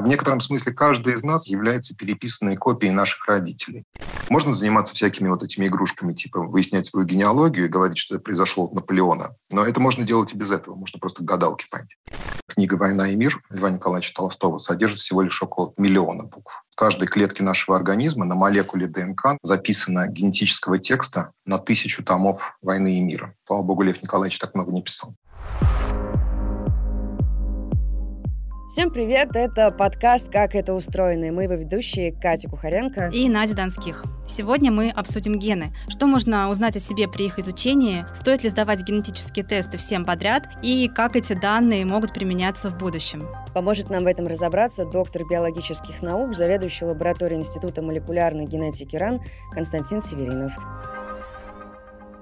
В некотором смысле каждый из нас является переписанной копией наших родителей. Можно заниматься всякими вот этими игрушками, типа выяснять свою генеалогию и говорить, что это произошло от Наполеона. Но это можно делать и без этого. Можно просто гадалки пойти. Книга «Война и мир» Льва Николаевича Толстого содержит всего лишь около миллиона букв. В каждой клетке нашего организма на молекуле ДНК записано генетического текста на тысячу томов «Войны и мира». Слава богу, Лев Николаевич так много не писал. Всем привет! Это подкаст «Как это устроено» и мы его ведущие Катя Кухаренко и Надя Донских. Сегодня мы обсудим гены. Что можно узнать о себе при их изучении, стоит ли сдавать генетические тесты всем подряд и как эти данные могут применяться в будущем. Поможет нам в этом разобраться доктор биологических наук, заведующий лабораторией Института молекулярной генетики РАН Константин Северинов.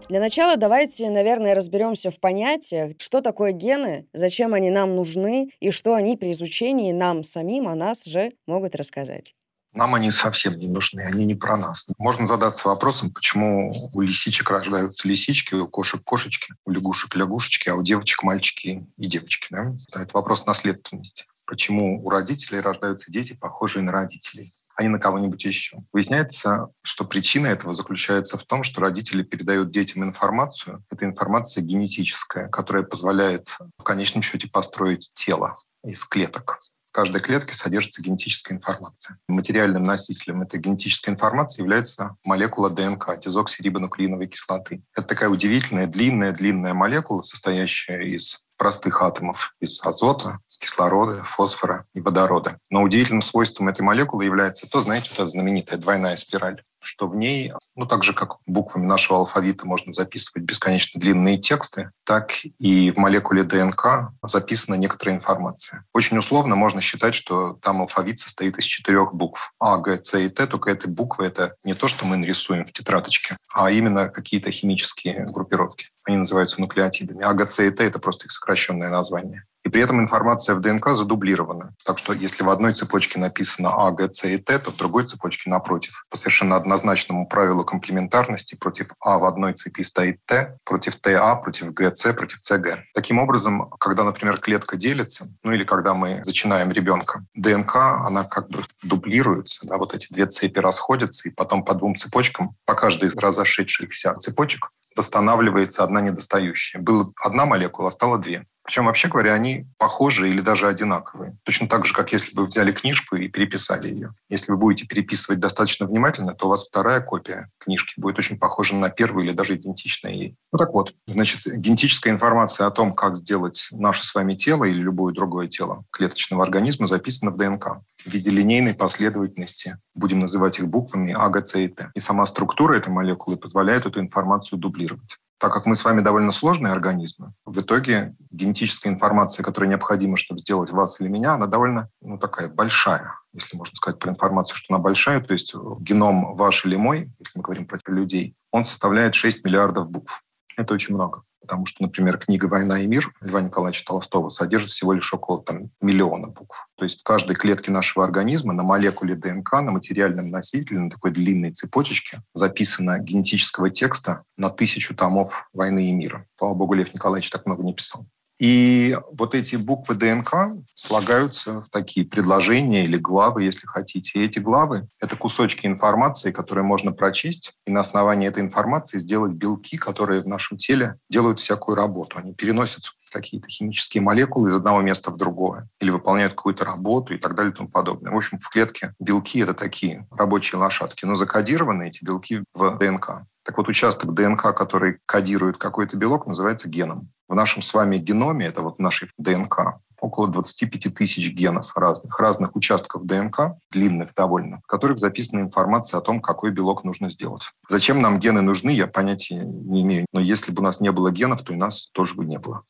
Для начала давайте, наверное, разберемся в понятиях, что такое гены, зачем они нам нужны и что они при изучении нам самим о нас же могут рассказать. Нам они совсем не нужны, они не про нас. Можно задаться вопросом, почему у лисичек рождаются лисички, у кошек кошечки, у лягушек лягушечки, а у девочек мальчики и девочки. Да? Это вопрос наследственности. Почему у родителей рождаются дети, похожие на родителей? А не на кого-нибудь еще. Выясняется, что причина этого заключается в том, что родители передают детям информацию. Это информация генетическая, которая позволяет в конечном счете построить тело из клеток. В каждой клетке содержится генетическая информация. Материальным носителем этой генетической информации является молекула ДНК, дезоксирибонуклеиновой кислоты. Это такая удивительная длинная-длинная молекула, состоящая из простых атомов из азота, кислорода, фосфора и водорода. Но удивительным свойством этой молекулы является то, знаете, вот эта знаменитая двойная спираль что в ней, ну так же, как буквами нашего алфавита можно записывать бесконечно длинные тексты, так и в молекуле ДНК записана некоторая информация. Очень условно можно считать, что там алфавит состоит из четырех букв. А, Г, С и Т, только эти буквы — это не то, что мы нарисуем в тетрадочке, а именно какие-то химические группировки. Они называются нуклеотидами. А, Г, С и Т — это просто их сокращенное название. И при этом информация в ДНК задублирована. Так что если в одной цепочке написано А, Г, С и Т, то в другой цепочке напротив. По совершенно однозначному правилу комплементарности против А в одной цепи стоит Т, против ТА, против ГЦ, против ЦГ. Таким образом, когда, например, клетка делится, ну или когда мы зачинаем ребенка, ДНК, она как бы дублируется, да, вот эти две цепи расходятся, и потом по двум цепочкам, по каждой из разошедшихся цепочек восстанавливается одна недостающая. Была одна молекула, а стало две. Причем, вообще говоря, они похожи или даже одинаковые. Точно так же, как если бы вы взяли книжку и переписали ее. Если вы будете переписывать достаточно внимательно, то у вас вторая копия книжки будет очень похожа на первую или даже идентичная ей. Ну так вот, значит, генетическая информация о том, как сделать наше с вами тело или любое другое тело клеточного организма, записана в ДНК в виде линейной последовательности. Будем называть их буквами А, Г, С и Т. И сама структура этой молекулы позволяет эту информацию дублировать так как мы с вами довольно сложные организмы, в итоге генетическая информация, которая необходима, чтобы сделать вас или меня, она довольно ну, такая большая, если можно сказать про информацию, что она большая, то есть геном ваш или мой, если мы говорим про людей, он составляет 6 миллиардов букв. Это очень много потому что, например, книга «Война и мир» Льва Николаевича Толстого содержит всего лишь около там, миллиона букв. То есть в каждой клетке нашего организма на молекуле ДНК, на материальном носителе, на такой длинной цепочечке записано генетического текста на тысячу томов «Войны и мира». Слава богу, Лев Николаевич так много не писал. И вот эти буквы ДНК слагаются в такие предложения или главы, если хотите. И эти главы — это кусочки информации, которые можно прочесть, и на основании этой информации сделать белки, которые в нашем теле делают всякую работу. Они переносят какие-то химические молекулы из одного места в другое, или выполняют какую-то работу и так далее и тому подобное. В общем, в клетке белки — это такие рабочие лошадки, но закодированы эти белки в ДНК. Так вот, участок ДНК, который кодирует какой-то белок, называется геном. В нашем с вами геноме, это вот в нашей ДНК, около 25 тысяч генов разных, разных участков ДНК, длинных довольно, в которых записана информация о том, какой белок нужно сделать. Зачем нам гены нужны, я понятия не имею. Но если бы у нас не было генов, то и нас тоже бы не было.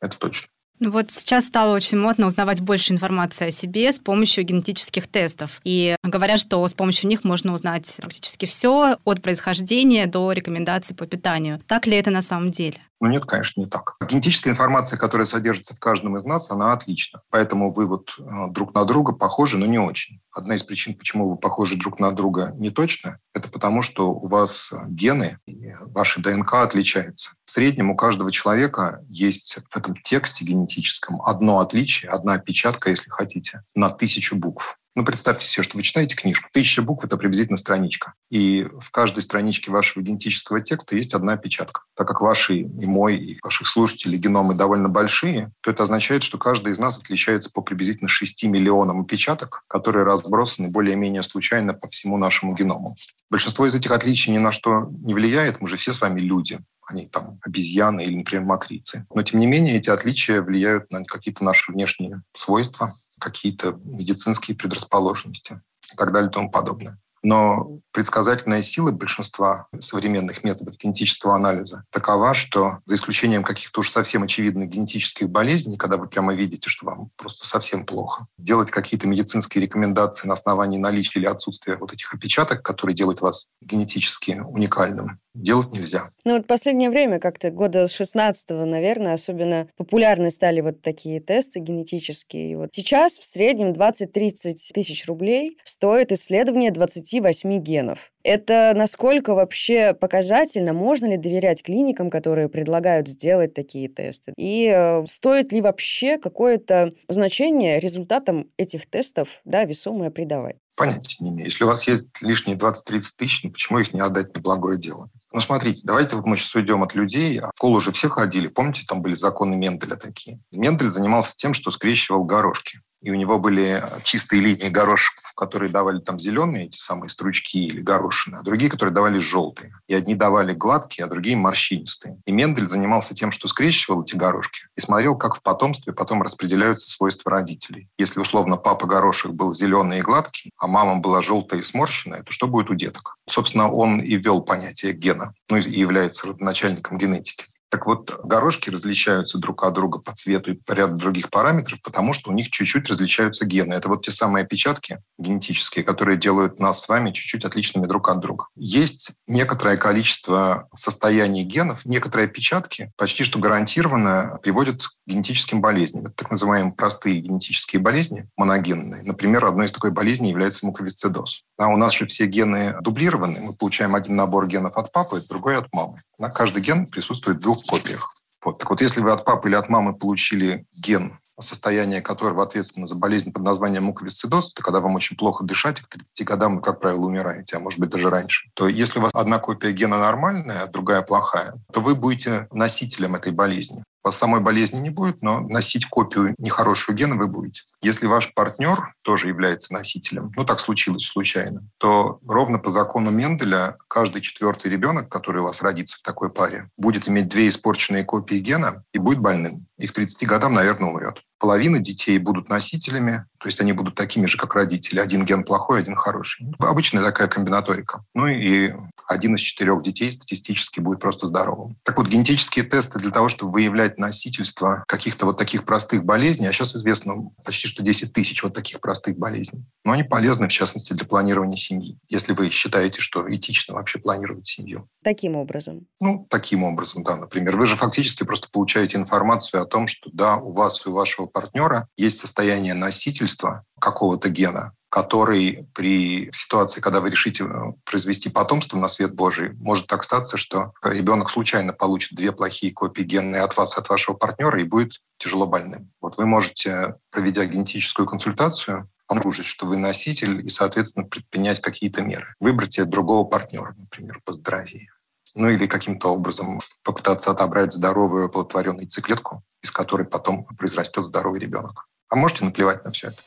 Это точно. Ну вот сейчас стало очень модно узнавать больше информации о себе с помощью генетических тестов. И говорят, что с помощью них можно узнать практически все от происхождения до рекомендаций по питанию. Так ли это на самом деле? Ну нет, конечно, не так. Генетическая информация, которая содержится в каждом из нас, она отлична. Поэтому вы вот э, друг на друга похожи, но не очень. Одна из причин, почему вы похожи друг на друга не точно, это потому, что у вас гены, и вашей ДНК отличается. В среднем у каждого человека есть в этом тексте генетическом одно отличие, одна опечатка, если хотите, на тысячу букв. Ну, представьте себе, что вы читаете книжку. Тысяча букв – это приблизительно страничка. И в каждой страничке вашего генетического текста есть одна опечатка. Так как ваши и мой, и ваших слушателей геномы довольно большие, то это означает, что каждый из нас отличается по приблизительно 6 миллионам опечаток, которые разбросаны более-менее случайно по всему нашему геному. Большинство из этих отличий ни на что не влияет. Мы же все с вами люди они там обезьяны или, например, макрицы. Но, тем не менее, эти отличия влияют на какие-то наши внешние свойства, какие-то медицинские предрасположенности и так далее и тому подобное. Но предсказательная сила большинства современных методов генетического анализа такова, что за исключением каких-то уж совсем очевидных генетических болезней, когда вы прямо видите, что вам просто совсем плохо, делать какие-то медицинские рекомендации на основании наличия или отсутствия вот этих опечаток, которые делают вас генетически уникальным, делать нельзя. Ну вот последнее время, как-то года с 16 наверное, особенно популярны стали вот такие тесты генетические. И вот сейчас в среднем 20-30 тысяч рублей стоит исследование 28 генов. Это насколько вообще показательно? Можно ли доверять клиникам, которые предлагают сделать такие тесты? И э, стоит ли вообще какое-то значение результатам этих тестов, да, весомое придавать? Понятия не имею. Если у вас есть лишние 20-30 тысяч, ну почему их не отдать на благое дело? Ну, смотрите, давайте мы сейчас уйдем от людей. А в школу уже все ходили. Помните, там были законы Менделя такие? Мендель занимался тем, что скрещивал горошки и у него были чистые линии горошков, которые давали там зеленые, эти самые стручки или горошины, а другие, которые давали желтые. И одни давали гладкие, а другие морщинистые. И Мендель занимался тем, что скрещивал эти горошки и смотрел, как в потомстве потом распределяются свойства родителей. Если, условно, папа горошек был зеленый и гладкий, а мама была желтая и сморщенная, то что будет у деток? Собственно, он и ввел понятие гена, ну и является родоначальником генетики. Так вот, горошки различаются друг от друга по цвету и по ряду других параметров, потому что у них чуть-чуть различаются гены. Это вот те самые опечатки генетические, которые делают нас с вами чуть-чуть отличными друг от друга. Есть некоторое количество состояний генов, некоторые опечатки почти что гарантированно приводят к генетическим болезням. Это так называемые простые генетические болезни, моногенные. Например, одной из такой болезней является муковисцидоз. А у нас же все гены дублированы. Мы получаем один набор генов от папы, другой от мамы. На каждый ген присутствует в двух копиях. Вот. Так вот, если вы от папы или от мамы получили ген состояние которого ответственно за болезнь под названием муковисцидоз, это когда вам очень плохо дышать, и к 30 годам вы, как правило, умираете, а может быть даже раньше, то если у вас одна копия гена нормальная, а другая плохая, то вы будете носителем этой болезни. Вас самой болезни не будет, но носить копию нехорошего гена вы будете. Если ваш партнер тоже является носителем, ну так случилось случайно, то ровно по закону Менделя каждый четвертый ребенок, который у вас родится в такой паре, будет иметь две испорченные копии гена и будет больным. И к 30 годам, наверное, умрет половина детей будут носителями, то есть они будут такими же, как родители. Один ген плохой, один хороший. Обычная такая комбинаторика. Ну и один из четырех детей статистически будет просто здоровым. Так вот, генетические тесты для того, чтобы выявлять носительство каких-то вот таких простых болезней, а сейчас известно почти что 10 тысяч вот таких простых болезней. Но они полезны, в частности, для планирования семьи, если вы считаете, что этично вообще планировать семью. Таким образом? Ну, таким образом, да. Например, вы же фактически просто получаете информацию о том, что да, у вас и у вашего партнера есть состояние носительства какого-то гена, который при ситуации, когда вы решите э, произвести потомство на свет Божий, может так статься, что ребенок случайно получит две плохие копии генные от вас, от вашего партнера и будет тяжело больным. Вот вы можете, проведя генетическую консультацию, обнаружить, что вы носитель, и, соответственно, предпринять какие-то меры. Выбрать другого партнера, например, по здоровье. Ну или каким-то образом попытаться отобрать здоровую оплодотворенную яйцеклетку, из которой потом произрастет здоровый ребенок. А можете наплевать на все это.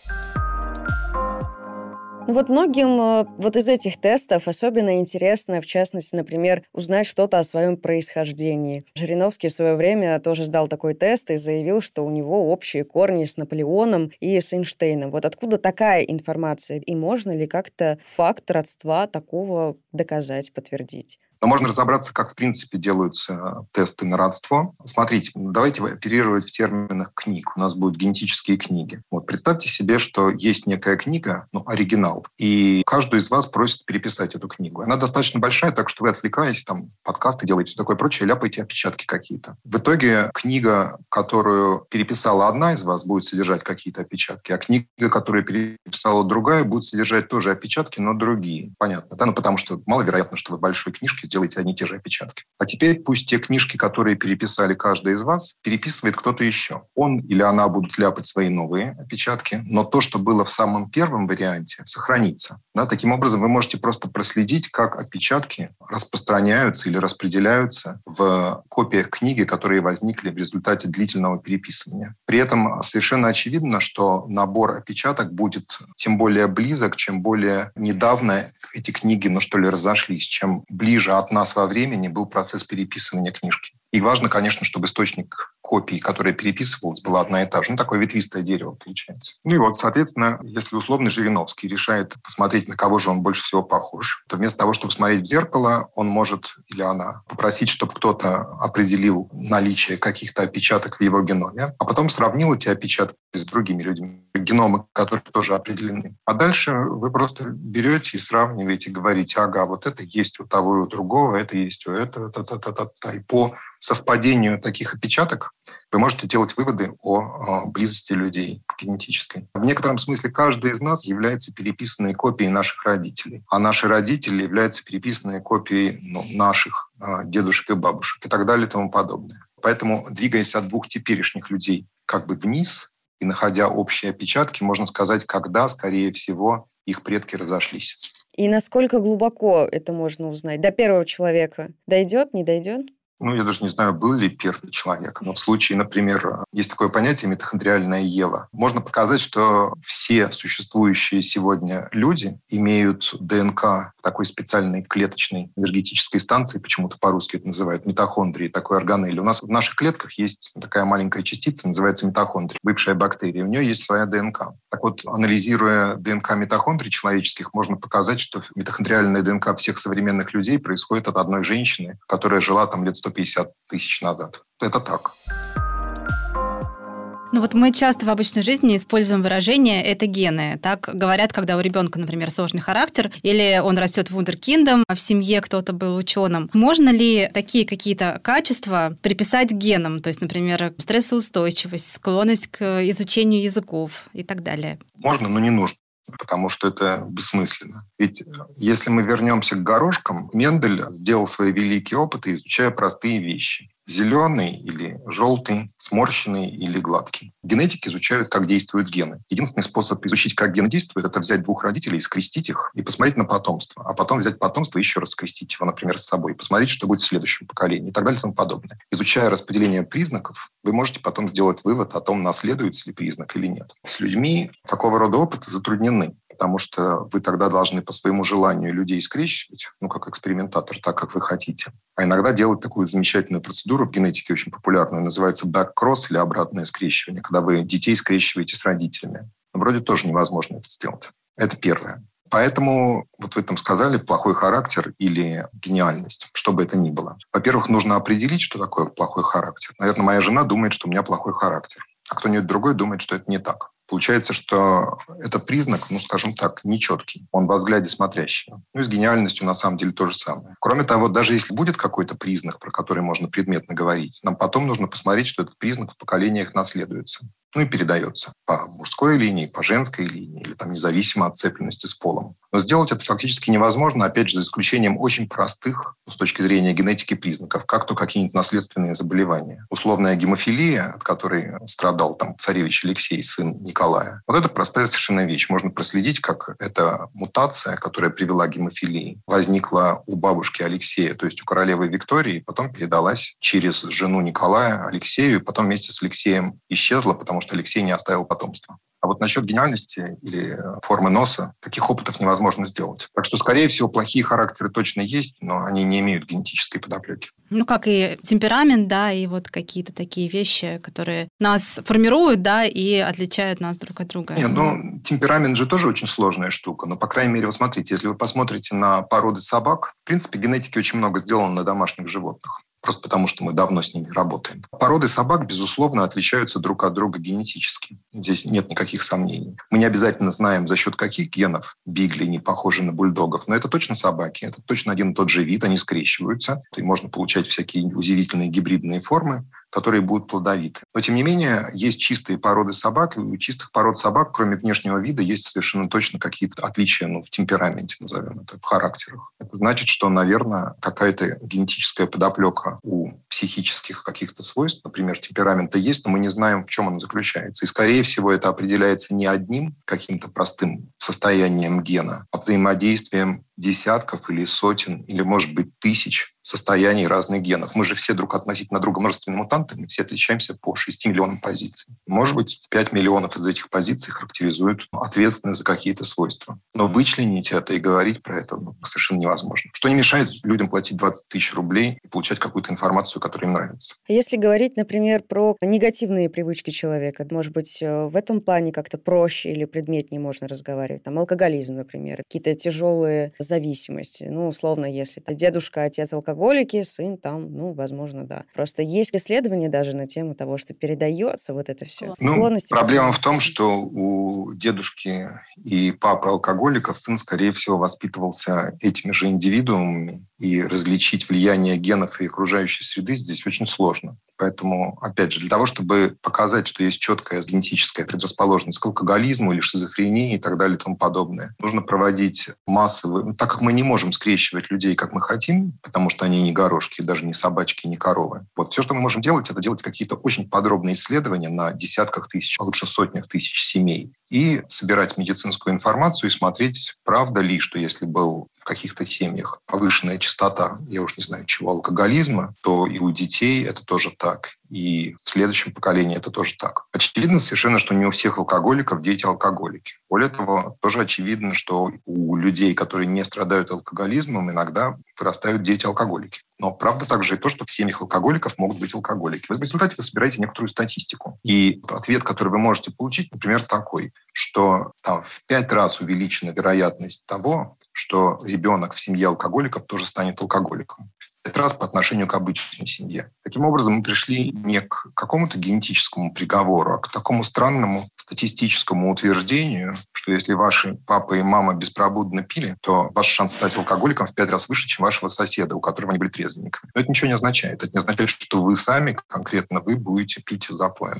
Ну вот многим э, вот из этих тестов особенно интересно, в частности, например, узнать что-то о своем происхождении. Жириновский в свое время тоже сдал такой тест и заявил, что у него общие корни с Наполеоном и с Эйнштейном. Вот откуда такая информация? И можно ли как-то факт родства такого доказать, подтвердить? Но можно разобраться, как в принципе делаются тесты на родство. Смотрите, давайте оперировать в терминах книг. У нас будут генетические книги. Вот представьте себе, что есть некая книга, ну, оригинал, и каждую из вас просит переписать эту книгу. Она достаточно большая, так что вы отвлекаетесь, там, подкасты делаете, все такое прочее, ляпаете опечатки какие-то. В итоге книга, которую переписала одна из вас, будет содержать какие-то опечатки, а книга, которую переписала другая, будет содержать тоже опечатки, но другие. Понятно, да? Ну, потому что маловероятно, что вы большой книжки сделаете одни и те же опечатки. А теперь пусть те книжки, которые переписали каждый из вас, переписывает кто-то еще. Он или она будут ляпать свои новые опечатки, но то, что было в самом первом варианте, сохранится. Да, таким образом, вы можете просто проследить, как опечатки распространяются или распределяются в копиях книги, которые возникли в результате длительного переписывания. При этом совершенно очевидно, что набор опечаток будет тем более близок, чем более недавно эти книги, ну что ли, разошлись, чем ближе от нас во времени был процесс переписывания книжки. И важно, конечно, чтобы источник копии, которая переписывалась, была одна и та же. Ну, такое ветвистое дерево получается. Ну и вот, соответственно, если условно Жириновский решает посмотреть, на кого же он больше всего похож, то вместо того, чтобы смотреть в зеркало, он может, или она, попросить, чтобы кто-то определил наличие каких-то опечаток в его геноме, а потом сравнил эти опечатки с другими людьми, геномы, которые тоже определены. А дальше вы просто берете и сравниваете, говорите, ага, вот это есть у того и у другого, это есть у этого, та -та -та -та -та. и по совпадению таких опечаток вы можете делать выводы о близости людей генетической. В некотором смысле каждый из нас является переписанной копией наших родителей, а наши родители являются переписанной копией ну, наших а, дедушек и бабушек и так далее и тому подобное. Поэтому, двигаясь от двух теперешних людей как бы вниз и находя общие опечатки, можно сказать, когда, скорее всего, их предки разошлись. И насколько глубоко это можно узнать? До первого человека дойдет, не дойдет? Ну, я даже не знаю, был ли первый человек, но в случае, например, есть такое понятие митохондриальная Ева. Можно показать, что все существующие сегодня люди имеют ДНК в такой специальной клеточной энергетической станции, почему-то по-русски это называют митохондрии, такой органель. У нас в наших клетках есть такая маленькая частица, называется митохондрия, бывшая бактерия. У нее есть своя ДНК. Так вот, анализируя ДНК митохондрий человеческих, можно показать, что митохондриальная ДНК всех современных людей происходит от одной женщины, которая жила там лет 150 тысяч назад. Это так. Ну вот мы часто в обычной жизни используем выражение «это гены». Так говорят, когда у ребенка, например, сложный характер, или он растет вундеркиндом, а в семье кто-то был ученым. Можно ли такие какие-то качества приписать генам? То есть, например, стрессоустойчивость, склонность к изучению языков и так далее. Можно, но не нужно потому что это бессмысленно. Ведь э, если мы вернемся к горошкам, Мендель сделал свои великие опыты, изучая простые вещи зеленый или желтый, сморщенный или гладкий. Генетики изучают, как действуют гены. Единственный способ изучить, как ген действует, это взять двух родителей, скрестить их и посмотреть на потомство. А потом взять потомство и еще раз скрестить его, например, с собой, посмотреть, что будет в следующем поколении и так далее и тому подобное. Изучая распределение признаков, вы можете потом сделать вывод о том, наследуется ли признак или нет. С людьми такого рода опыты затруднены потому что вы тогда должны по своему желанию людей скрещивать, ну, как экспериментатор, так, как вы хотите. А иногда делать такую замечательную процедуру в генетике, очень популярную, называется back-cross или обратное скрещивание, когда вы детей скрещиваете с родителями. Вроде тоже невозможно это сделать. Это первое. Поэтому, вот вы там сказали, плохой характер или гениальность, что бы это ни было. Во-первых, нужно определить, что такое плохой характер. Наверное, моя жена думает, что у меня плохой характер, а кто-нибудь другой думает, что это не так. Получается, что это признак, ну, скажем так, нечеткий. Он во взгляде смотрящего. Ну и с гениальностью на самом деле то же самое. Кроме того, даже если будет какой-то признак, про который можно предметно говорить, нам потом нужно посмотреть, что этот признак в поколениях наследуется ну и передается по мужской линии, по женской линии, или там независимо от цепленности с полом. Но сделать это фактически невозможно, опять же, за исключением очень простых с точки зрения генетики признаков, как то какие-нибудь наследственные заболевания. Условная гемофилия, от которой страдал там царевич Алексей, сын Николая. Вот это простая совершенно вещь. Можно проследить, как эта мутация, которая привела к гемофилии, возникла у бабушки Алексея, то есть у королевы Виктории, потом передалась через жену Николая Алексею, и потом вместе с Алексеем исчезла, потому что Алексей не оставил потомства. А вот насчет гениальности или э, формы носа, таких опытов невозможно сделать. Так что, скорее всего, плохие характеры точно есть, но они не имеют генетической подоплеки. Ну, как и темперамент, да, и вот какие-то такие вещи, которые нас формируют, да, и отличают нас друг от друга. Нет, ну, темперамент же тоже очень сложная штука. Но, по крайней мере, вы смотрите, если вы посмотрите на породы собак, в принципе, генетики очень много сделано на домашних животных просто потому что мы давно с ними работаем. Породы собак, безусловно, отличаются друг от друга генетически. Здесь нет никаких сомнений. Мы не обязательно знаем, за счет каких генов бигли не похожи на бульдогов, но это точно собаки, это точно один и тот же вид, они скрещиваются, и можно получать всякие удивительные гибридные формы. Которые будут плодовиты. Но, тем не менее, есть чистые породы собак, и у чистых пород собак, кроме внешнего вида, есть совершенно точно какие-то отличия ну, в темпераменте, назовем это, в характерах. Это значит, что, наверное, какая-то генетическая подоплека у психических каких-то свойств, например, темперамента есть, но мы не знаем, в чем он заключается. И, скорее всего, это определяется не одним каким-то простым состоянием гена, а взаимодействием десятков или сотен, или, может быть, тысяч состояний разных генов. Мы же все друг относительно друга множественные мутанты, мы все отличаемся по 6 миллионам позиций. Может быть, 5 миллионов из этих позиций характеризуют ответственность за какие-то свойства. Но вычленить это и говорить про это ну, совершенно невозможно. Что не мешает людям платить 20 тысяч рублей и получать какую-то информацию, которая им нравится. А если говорить, например, про негативные привычки человека, может быть, э, в этом плане как-то проще или предметнее можно разговаривать? Там алкоголизм, например, какие-то тяжелые зависимости. Ну, условно, если это дедушка, отец алкоголики, сын там, ну, возможно, да. Просто есть исследования даже на тему того, что передается вот это все. Ну, проблема в том, что у дедушки и папы алкоголика сын, скорее всего, воспитывался этими же индивидуумами, и различить влияние генов и окружающей среды здесь очень сложно. Поэтому, опять же, для того, чтобы показать, что есть четкая генетическая предрасположенность к алкоголизму или шизофрении и так далее и тому подобное, нужно проводить массовые... Ну, так как мы не можем скрещивать людей, как мы хотим, потому что они не горошки, даже не собачки, не коровы. Вот все, что мы можем делать, это делать какие-то очень подробные исследования на десятках тысяч, а лучше сотнях тысяч семей и собирать медицинскую информацию и смотреть, правда ли, что если был в каких-то семьях повышенная частота, я уж не знаю чего, алкоголизма, то и у детей это тоже так и в следующем поколении это тоже так. Очевидно совершенно, что не у всех алкоголиков дети алкоголики. Более того, тоже очевидно, что у людей, которые не страдают алкоголизмом, иногда вырастают дети-алкоголики. Но правда также и то, что в семьях алкоголиков могут быть алкоголики. В результате вы собираете некоторую статистику. И ответ, который вы можете получить, например, такой, что там в пять раз увеличена вероятность того, что ребенок в семье алкоголиков тоже станет алкоголиком пять раз по отношению к обычной семье. Таким образом, мы пришли не к какому-то генетическому приговору, а к такому странному статистическому утверждению, что если ваши папа и мама беспробудно пили, то ваш шанс стать алкоголиком в пять раз выше, чем вашего соседа, у которого они были трезвенниками. Но это ничего не означает. Это не означает, что вы сами, конкретно вы, будете пить запоем.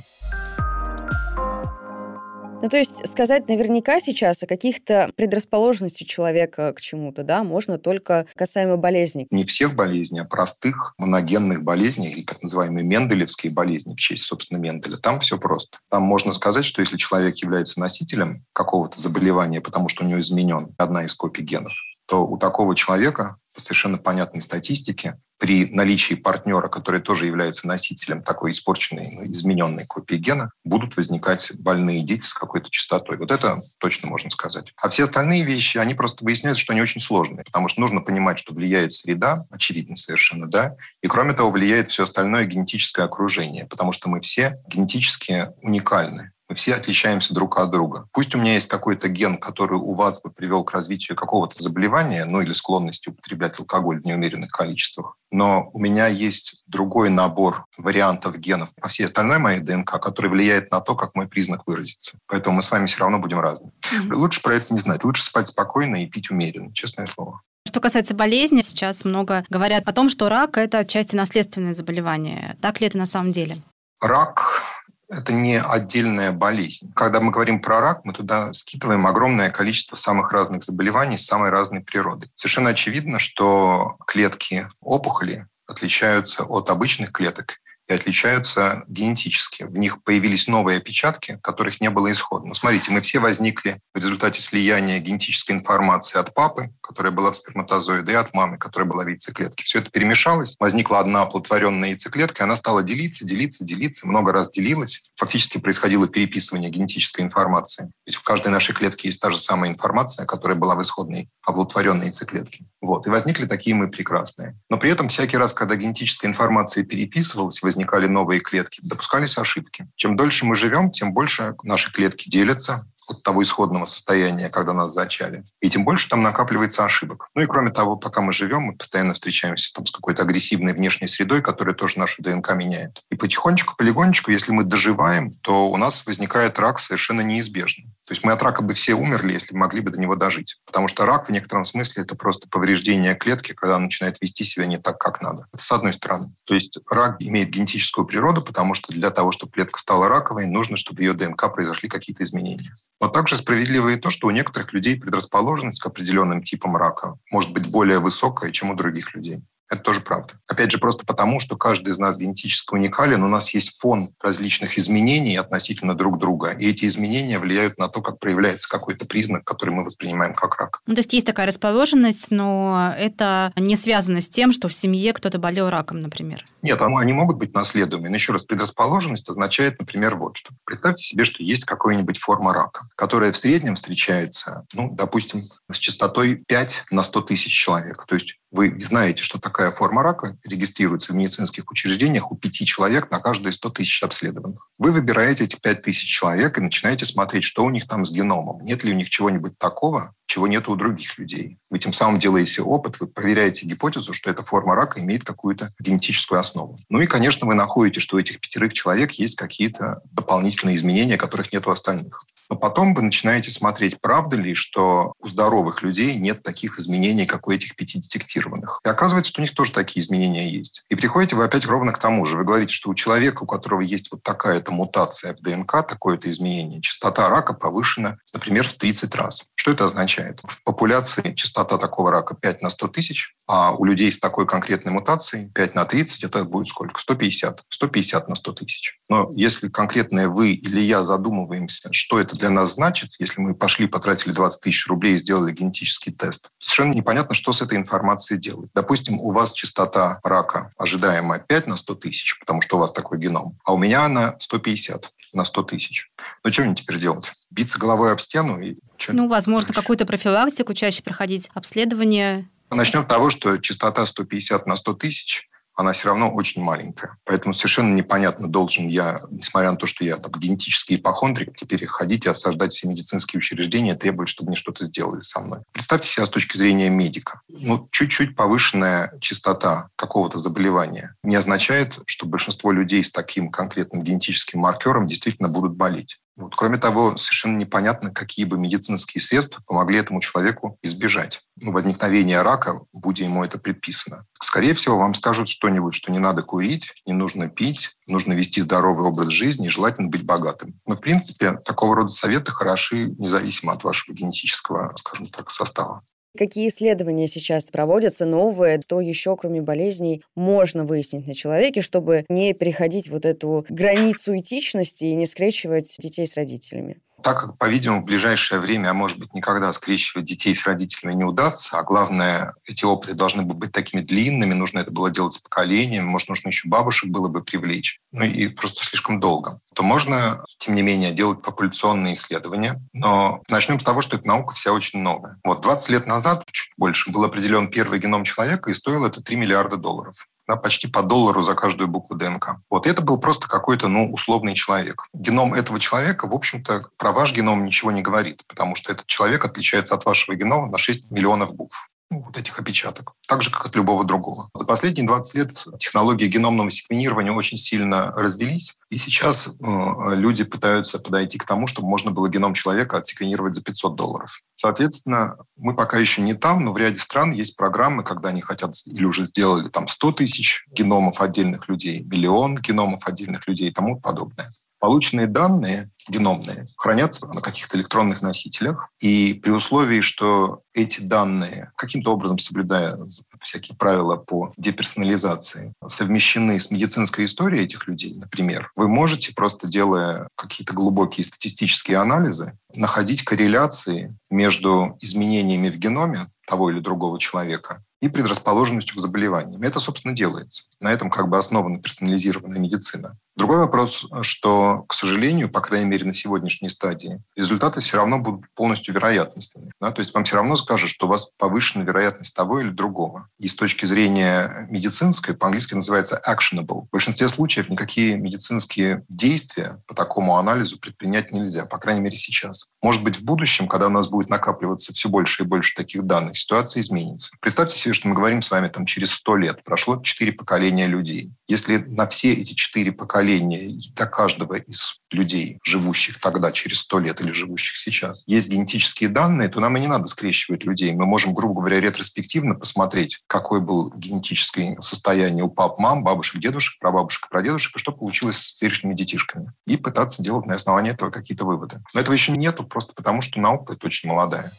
Ну, то есть сказать наверняка сейчас о каких-то предрасположенностях человека к чему-то, да, можно только касаемо болезней. Не всех болезней, а простых моногенных болезней, или так называемые менделевские болезни в честь, собственно, Менделя. Там все просто. Там можно сказать, что если человек является носителем какого-то заболевания, потому что у него изменен одна из копий генов, то у такого человека по совершенно понятной статистике, при наличии партнера, который тоже является носителем такой испорченной, ну, измененной копии гена, будут возникать больные дети с какой-то частотой. Вот это точно можно сказать. А все остальные вещи, они просто выясняются, что они очень сложные, потому что нужно понимать, что влияет среда, очевидно совершенно, да, и кроме того влияет все остальное генетическое окружение, потому что мы все генетически уникальны. Мы все отличаемся друг от друга. Пусть у меня есть какой-то ген, который у вас бы привел к развитию какого-то заболевания, ну или склонности употреблять алкоголь в неумеренных количествах, но у меня есть другой набор вариантов генов по всей остальной моей ДНК, который влияет на то, как мой признак выразится. Поэтому мы с вами все равно будем разные. Mm-hmm. Лучше про это не знать. Лучше спать спокойно и пить умеренно, честное слово. Что касается болезни, сейчас много говорят о том, что рак – это отчасти наследственное заболевание. Так ли это на самом деле? Рак это не отдельная болезнь. Когда мы говорим про рак, мы туда скидываем огромное количество самых разных заболеваний с самой разной природы. Совершенно очевидно, что клетки опухоли отличаются от обычных клеток и отличаются генетически. В них появились новые опечатки, которых не было исходно. Смотрите, мы все возникли в результате слияния генетической информации от папы, которая была в сперматозоиде, и от мамы, которая была в яйцеклетке. Все это перемешалось, возникла одна оплодотворенная яйцеклетка, и она стала делиться, делиться, делиться, много раз делилась. Фактически происходило переписывание генетической информации. То есть в каждой нашей клетке есть та же самая информация, которая была в исходной оплодотворенной яйцеклетке. Вот. И возникли такие мы прекрасные. Но при этом всякий раз, когда генетическая информация переписывалась, возникали новые клетки, допускались ошибки. Чем дольше мы живем, тем больше наши клетки делятся, от того исходного состояния, когда нас зачали. И тем больше там накапливается ошибок. Ну и кроме того, пока мы живем, мы постоянно встречаемся там с какой-то агрессивной внешней средой, которая тоже нашу ДНК меняет. И потихонечку, полигонечку, если мы доживаем, то у нас возникает рак совершенно неизбежно. То есть мы от рака бы все умерли, если могли бы до него дожить. Потому что рак в некотором смысле это просто повреждение клетки, когда она начинает вести себя не так, как надо. Это с одной стороны. То есть рак имеет генетическую природу, потому что для того, чтобы клетка стала раковой, нужно, чтобы в ее ДНК произошли какие-то изменения. Но также справедливо и то, что у некоторых людей предрасположенность к определенным типам рака может быть более высокая, чем у других людей. Это тоже правда. Опять же, просто потому, что каждый из нас генетически уникален, у нас есть фон различных изменений относительно друг друга, и эти изменения влияют на то, как проявляется какой-то признак, который мы воспринимаем как рак. Ну, то есть есть такая расположенность, но это не связано с тем, что в семье кто-то болел раком, например. Нет, они могут быть наследуемыми. Но еще раз, предрасположенность означает, например, вот что. Представьте себе, что есть какая-нибудь форма рака, которая в среднем встречается, ну, допустим, с частотой 5 на 100 тысяч человек. То есть вы знаете, что такая форма рака регистрируется в медицинских учреждениях у пяти человек на каждые 100 тысяч обследованных. Вы выбираете эти 5 тысяч человек и начинаете смотреть, что у них там с геномом. Нет ли у них чего-нибудь такого, чего нет у других людей. Вы тем самым делаете опыт, вы проверяете гипотезу, что эта форма рака имеет какую-то генетическую основу. Ну и, конечно, вы находите, что у этих пятерых человек есть какие-то дополнительные изменения, которых нет у остальных. Но потом вы начинаете смотреть, правда ли, что у здоровых людей нет таких изменений, как у этих пяти детектированных. И оказывается, что у них тоже такие изменения есть. И приходите вы опять ровно к тому же. Вы говорите, что у человека, у которого есть вот такая-то мутация в ДНК, такое-то изменение, частота рака повышена, например, в 30 раз. Что это означает? В популяции частота такого рака 5 на 100 тысяч, а у людей с такой конкретной мутацией 5 на 30 это будет сколько? 150. 150 на 100 тысяч. Но если конкретное вы или я задумываемся, что это для нас значит, если мы пошли, потратили 20 тысяч рублей и сделали генетический тест, совершенно непонятно, что с этой информацией делать. Допустим, у вас частота рака ожидаемая 5 на 100 тысяч, потому что у вас такой геном, а у меня она 150 на 100 тысяч. Ну, что мне теперь делать? Биться головой об стену? И ну, возможно, какую-то профилактику чаще проходить, обследование Начнем с того, что частота 150 на 100 тысяч она все равно очень маленькая. Поэтому совершенно непонятно, должен я, несмотря на то, что я там, генетический ипохондрик, теперь ходить и осаждать все медицинские учреждения, требовать, чтобы мне что-то сделали со мной. Представьте себя с точки зрения медика. Ну, чуть-чуть повышенная частота какого-то заболевания не означает, что большинство людей с таким конкретным генетическим маркером действительно будут болеть. Вот. Кроме того, совершенно непонятно, какие бы медицинские средства помогли этому человеку избежать возникновения рака, будь ему это предписано. Скорее всего, вам скажут что-нибудь, что не надо курить, не нужно пить, нужно вести здоровый образ жизни и желательно быть богатым. Но, в принципе, такого рода советы хороши независимо от вашего генетического, скажем так, состава. Какие исследования сейчас проводятся новые? Что еще, кроме болезней, можно выяснить на человеке, чтобы не переходить вот эту границу этичности и не скрещивать детей с родителями? Так как, по-видимому, в ближайшее время, а может быть никогда скрещивать детей с родителями не удастся, а главное, эти опыты должны быть такими длинными, нужно это было делать с поколениями, может, нужно еще бабушек было бы привлечь, ну и просто слишком долго, то можно, тем не менее, делать популяционные исследования. Но начнем с того, что эта наука вся очень новая. Вот 20 лет назад, чуть больше, был определен первый геном человека, и стоил это 3 миллиарда долларов да, почти по доллару за каждую букву ДНК. Вот это был просто какой-то, ну, условный человек. Геном этого человека, в общем-то, про ваш геном ничего не говорит, потому что этот человек отличается от вашего генома на 6 миллионов букв ну, вот этих опечаток, так же, как от любого другого. За последние 20 лет технологии геномного секвенирования очень сильно развелись, и сейчас э, люди пытаются подойти к тому, чтобы можно было геном человека отсеквенировать за 500 долларов. Соответственно, мы пока еще не там, но в ряде стран есть программы, когда они хотят или уже сделали там 100 тысяч геномов отдельных людей, миллион геномов отдельных людей и тому подобное. Полученные данные геномные хранятся на каких-то электронных носителях, и при условии, что эти данные, каким-то образом соблюдая всякие правила по деперсонализации, совмещены с медицинской историей этих людей, например, вы можете, просто делая какие-то глубокие статистические анализы, находить корреляции между изменениями в геноме того или другого человека и предрасположенностью к заболеваниям. Это, собственно, делается. На этом как бы основана персонализированная медицина. Другой вопрос, что, к сожалению, по крайней мере на сегодняшней стадии, результаты все равно будут полностью вероятностными. Да? То есть вам все равно скажут, что у вас повышена вероятность того или другого. И с точки зрения медицинской, по-английски называется actionable. В большинстве случаев никакие медицинские действия по такому анализу предпринять нельзя, по крайней мере сейчас. Может быть, в будущем, когда у нас будет накапливаться все больше и больше таких данных, ситуация изменится. Представьте себе, что мы говорим с вами там через сто лет. Прошло четыре поколения людей. Если на все эти четыре поколения до каждого из людей, живущих тогда через сто лет или живущих сейчас, есть генетические данные, то нам и не надо скрещивать людей. Мы можем, грубо говоря, ретроспективно посмотреть, какое было генетическое состояние у пап, мам, бабушек, дедушек, прабабушек, прадедушек, и что получилось с теперешними детишками. И пытаться делать на основании этого какие-то выводы. Но этого еще нету просто потому, что наука это очень молодая.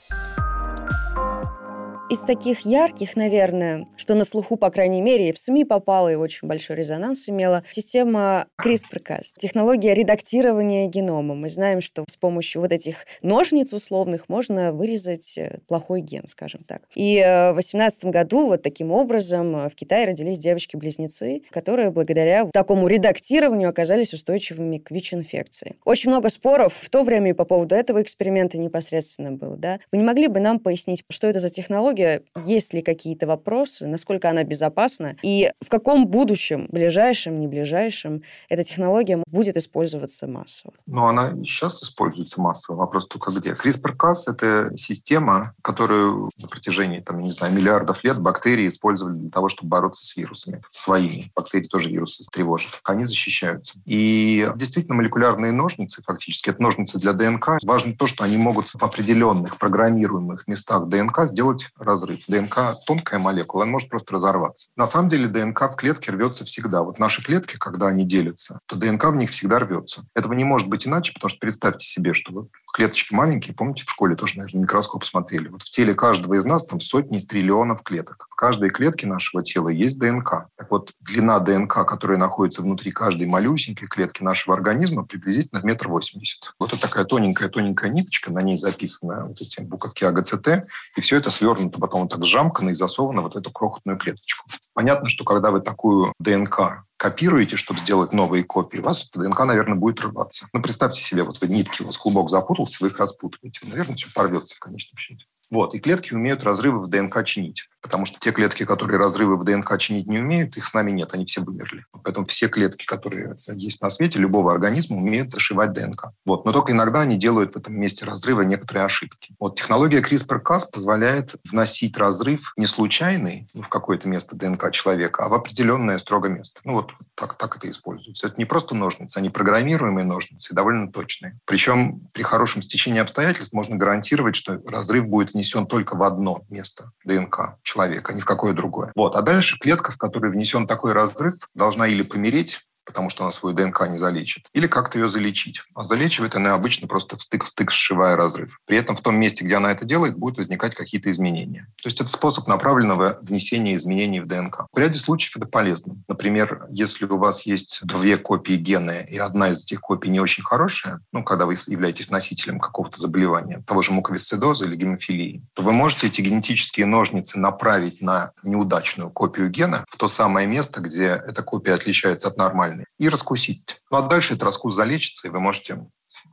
Из таких ярких, наверное, что на слуху, по крайней мере, и в СМИ попала, и очень большой резонанс имела, система CRISPR-Cas, технология редактирования генома. Мы знаем, что с помощью вот этих ножниц условных можно вырезать э, плохой ген, скажем так. И э, в 2018 году вот таким образом э, в Китае родились девочки-близнецы, которые благодаря такому редактированию оказались устойчивыми к ВИЧ-инфекции. Очень много споров в то время и по поводу этого эксперимента непосредственно было. Да? Вы не могли бы нам пояснить, что это за технология, технология, есть ли какие-то вопросы, насколько она безопасна, и в каком будущем, ближайшем, не ближайшем, эта технология будет использоваться массово? Ну, она сейчас используется массово. Вопрос только где. CRISPR-Cas – это система, которую на протяжении, там, не знаю, миллиардов лет бактерии использовали для того, чтобы бороться с вирусами своими. Бактерии тоже вирусы тревожат. Они защищаются. И действительно, молекулярные ножницы, фактически, это ножницы для ДНК. Важно то, что они могут в определенных программируемых местах ДНК сделать разрыв. ДНК – тонкая молекула, она может просто разорваться. На самом деле ДНК в клетке рвется всегда. Вот наши клетки, когда они делятся, то ДНК в них всегда рвется. Этого не может быть иначе, потому что представьте себе, что вы клеточки маленькие, помните, в школе тоже, наверное, микроскоп смотрели. Вот в теле каждого из нас там сотни триллионов клеток. В каждой клетке нашего тела есть ДНК. Так вот, длина ДНК, которая находится внутри каждой малюсенькой клетки нашего организма, приблизительно метр восемьдесят. Вот это такая тоненькая-тоненькая ниточка, на ней записаны вот эти буковки АГЦТ, и все это свернуто потом вот так сжамкано и засовано в эту крохотную клеточку. Понятно, что когда вы такую ДНК копируете, чтобы сделать новые копии, у вас ДНК, наверное, будет рваться. Ну, представьте себе, вот вы нитки, у вас клубок запутался, вы их распутываете. Наверное, все порвется в конечном счете. Вот. И клетки умеют разрывы в ДНК чинить. Потому что те клетки, которые разрывы в ДНК чинить не умеют, их с нами нет, они все вымерли. Поэтому все клетки, которые есть на свете, любого организма, умеют зашивать ДНК. Вот. Но только иногда они делают в этом месте разрыва некоторые ошибки. Вот технология CRISPR-Cas позволяет вносить разрыв не случайный ну, в какое-то место ДНК человека, а в определенное строго место. Ну вот так, так это используется. Это не просто ножницы, они программируемые ножницы, довольно точные. Причем при хорошем стечении обстоятельств можно гарантировать, что разрыв будет внесен только в одно место ДНК человека, а ни в какое другое. Вот. А дальше клетка, в которой внесен такой разрыв, должна или помереть, потому что она свою ДНК не залечит, или как-то ее залечить. А залечивает она обычно просто встык-встык, сшивая разрыв. При этом в том месте, где она это делает, будут возникать какие-то изменения. То есть это способ направленного внесения изменений в ДНК. В ряде случаев это полезно. Например, если у вас есть две копии гена, и одна из этих копий не очень хорошая, ну, когда вы являетесь носителем какого-то заболевания, того же муковисцидоза или гемофилии, то вы можете эти генетические ножницы направить на неудачную копию гена в то самое место, где эта копия отличается от нормальной и раскусить. Ну а дальше этот раскус залечится, и вы можете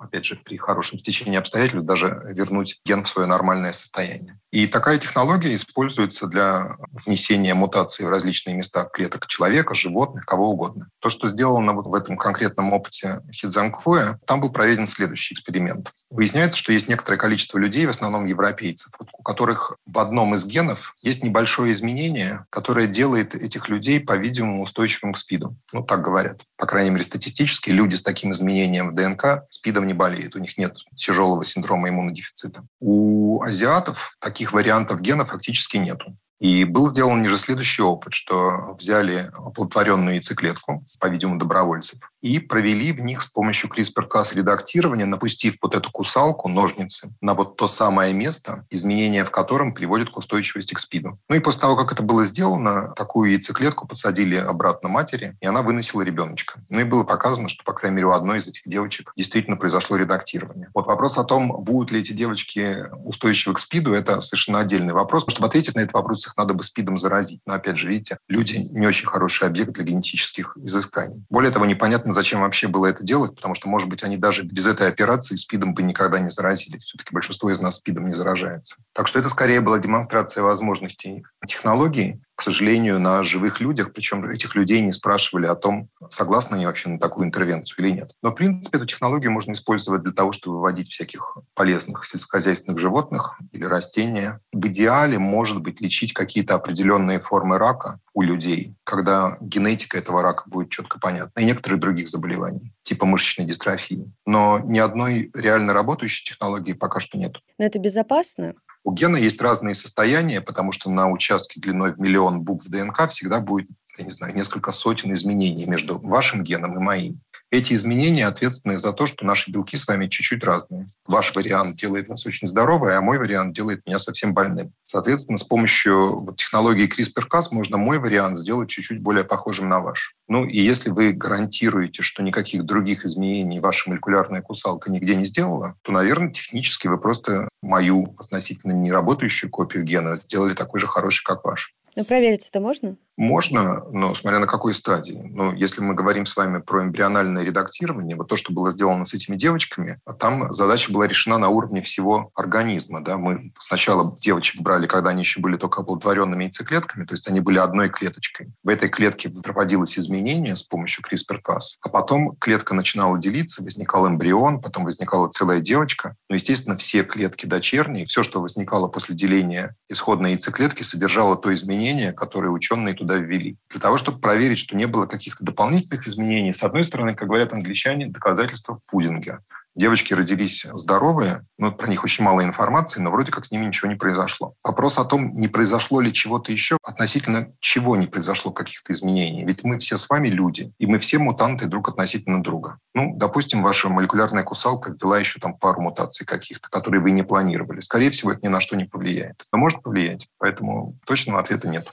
опять же, при хорошем стечении обстоятельств даже вернуть ген в свое нормальное состояние. И такая технология используется для внесения мутаций в различные места клеток человека, животных, кого угодно. То, что сделано вот в этом конкретном опыте Хидзанкуэ, там был проведен следующий эксперимент. Выясняется, что есть некоторое количество людей, в основном европейцев, у которых в одном из генов есть небольшое изменение, которое делает этих людей, по-видимому, устойчивым к СПИДу. Ну, так говорят. По крайней мере, статистически люди с таким изменением в ДНК СПИДом не болеют. У них нет тяжелого синдрома иммунодефицита. У азиатов таких вариантов гена фактически нету. И был сделан ниже следующий опыт, что взяли оплодотворенную яйцеклетку, по-видимому, добровольцев, и провели в них с помощью CRISPR-Cas редактирования, напустив вот эту кусалку, ножницы, на вот то самое место, изменения в котором приводит к устойчивости к СПИДу. Ну и после того, как это было сделано, такую яйцеклетку посадили обратно матери, и она выносила ребеночка. Ну и было показано, что, по крайней мере, у одной из этих девочек действительно произошло редактирование. Вот вопрос о том, будут ли эти девочки устойчивы к СПИДу, это совершенно отдельный вопрос. Чтобы ответить на этот вопрос, их надо бы СПИДом заразить. Но опять же, видите, люди не очень хороший объект для генетических изысканий. Более того, непонятно, непонятно, зачем вообще было это делать, потому что, может быть, они даже без этой операции СПИДом бы никогда не заразились. Все-таки большинство из нас СПИДом не заражается. Так что это скорее была демонстрация возможностей технологий, к сожалению, на живых людях, причем этих людей не спрашивали о том, согласны они вообще на такую интервенцию или нет. Но, в принципе, эту технологию можно использовать для того, чтобы выводить всяких полезных сельскохозяйственных животных или растения. В идеале, может быть, лечить какие-то определенные формы рака у людей, когда генетика этого рака будет четко понятна, и некоторых других заболеваний, типа мышечной дистрофии. Но ни одной реально работающей технологии пока что нет. Но это безопасно? У гена есть разные состояния, потому что на участке длиной в миллион букв ДНК всегда будет, я не знаю, несколько сотен изменений между вашим геном и моим. Эти изменения ответственны за то, что наши белки с вами чуть-чуть разные. Ваш вариант делает нас очень здоровой, а мой вариант делает меня совсем больным. Соответственно, с помощью технологии CRISPR-Cas можно мой вариант сделать чуть-чуть более похожим на ваш. Ну и если вы гарантируете, что никаких других изменений ваша молекулярная кусалка нигде не сделала, то, наверное, технически вы просто мою относительно неработающую копию гена сделали такой же хороший, как ваш. Но проверить это можно? Можно, но смотря на какой стадии. Ну, если мы говорим с вами про эмбриональное редактирование, вот то, что было сделано с этими девочками, а там задача была решена на уровне всего организма. Да? Мы сначала девочек брали, когда они еще были только оплодотворенными яйцеклетками, то есть они были одной клеточкой. В этой клетке проводилось изменение с помощью CRISPR-Cas, а потом клетка начинала делиться, возникал эмбрион, потом возникала целая девочка. Ну, естественно, все клетки дочерние, все, что возникало после деления исходной яйцеклетки, содержало то изменение, которое ученые туда ввели. Для того, чтобы проверить, что не было каких-то дополнительных изменений, с одной стороны, как говорят англичане, доказательства в пудинге. Девочки родились здоровые, но про них очень мало информации, но вроде как с ними ничего не произошло. Вопрос о том, не произошло ли чего-то еще, относительно чего не произошло каких-то изменений. Ведь мы все с вами люди, и мы все мутанты друг относительно друга. Ну, допустим, ваша молекулярная кусалка ввела еще там пару мутаций каких-то, которые вы не планировали. Скорее всего, это ни на что не повлияет. Но может повлиять, поэтому точного ответа нет.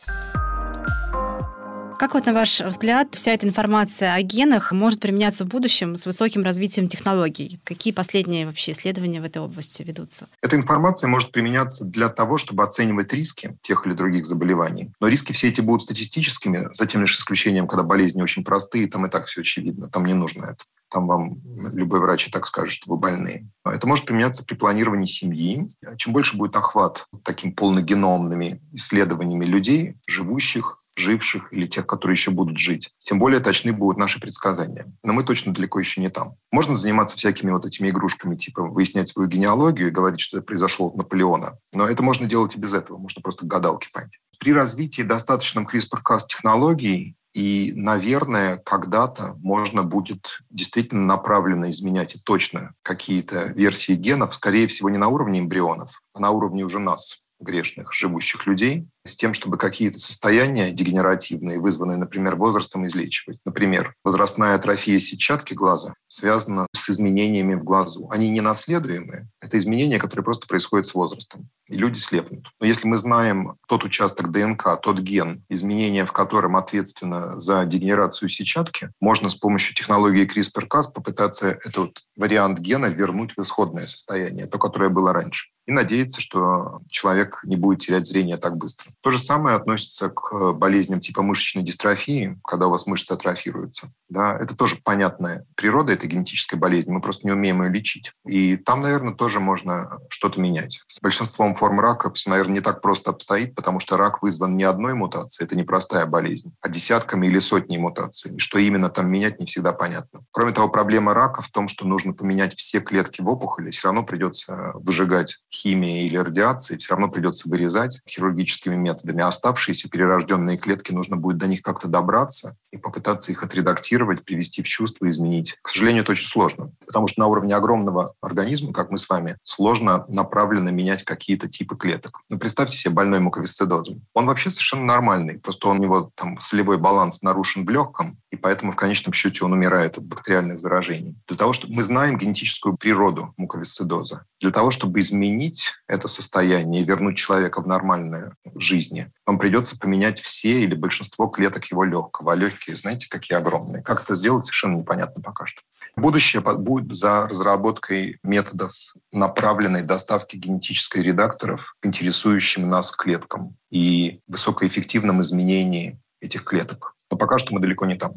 Как вот на ваш взгляд вся эта информация о генах может применяться в будущем с высоким развитием технологий? Какие последние вообще исследования в этой области ведутся? Эта информация может применяться для того, чтобы оценивать риски тех или других заболеваний. Но риски все эти будут статистическими, за тем лишь исключением, когда болезни очень простые, там и так все очевидно, там не нужно это там вам любой врач и так скажет, что вы больные. Это может применяться при планировании семьи. Чем больше будет охват такими полногеномными исследованиями людей, живущих живших или тех, которые еще будут жить. Тем более точны будут наши предсказания. Но мы точно далеко еще не там. Можно заниматься всякими вот этими игрушками, типа выяснять свою генеалогию и говорить, что это произошло от Наполеона. Но это можно делать и без этого. Можно просто гадалки пойти. При развитии достаточном CRISPR-Cas технологий и, наверное, когда-то можно будет действительно направленно изменять и точно какие-то версии генов, скорее всего, не на уровне эмбрионов, а на уровне уже нас, грешных, живущих людей, с тем, чтобы какие-то состояния дегенеративные, вызванные, например, возрастом, излечивать. Например, возрастная атрофия сетчатки глаза связана с изменениями в глазу. Они не наследуемые. Это изменения, которые просто происходят с возрастом. И люди слепнут. Но если мы знаем тот участок ДНК, тот ген, изменения в котором ответственно за дегенерацию сетчатки, можно с помощью технологии CRISPR-Cas попытаться этот вариант гена вернуть в исходное состояние, то, которое было раньше. И надеяться, что человек не будет терять зрение так быстро. То же самое относится к болезням типа мышечной дистрофии, когда у вас мышцы атрофируются. Да, это тоже понятная природа этой генетической болезни, мы просто не умеем ее лечить. И там, наверное, тоже можно что-то менять. С большинством форм рака все, наверное, не так просто обстоит, потому что рак вызван не одной мутацией, это не простая болезнь, а десятками или сотней мутаций. И что именно там менять, не всегда понятно. Кроме того, проблема рака в том, что нужно поменять все клетки в опухоли, все равно придется выжигать химией или радиацией, все равно придется вырезать хирургическими методами. А оставшиеся перерожденные клетки нужно будет до них как-то добраться и попытаться их отредактировать, привести в чувство, изменить. К сожалению, это очень сложно, потому что на уровне огромного организма, как мы с вами, сложно направленно менять какие-то типы клеток. Ну, представьте себе больной муковисцидозом. Он вообще совершенно нормальный, просто у него там солевой баланс нарушен в легком, и поэтому в конечном счете он умирает от бактериальных заражений. Для того, чтобы мы знаем генетическую природу муковисцидоза, для того, чтобы изменить это состояние и вернуть человека в нормальную жизнь, вам придется поменять все или большинство клеток его легкого. А легкие, знаете, какие огромные. Как это сделать, совершенно непонятно пока что. Будущее будет за разработкой методов направленной доставки генетической редакторов к интересующим нас клеткам и высокоэффективном изменении этих клеток. Но пока что мы далеко не там.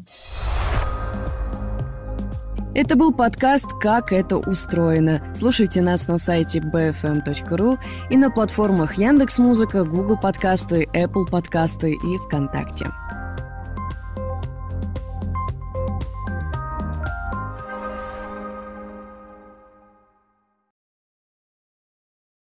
Это был подкаст «Как это устроено». Слушайте нас на сайте bfm.ru и на платформах Яндекс.Музыка, Google подкасты, Apple подкасты и ВКонтакте.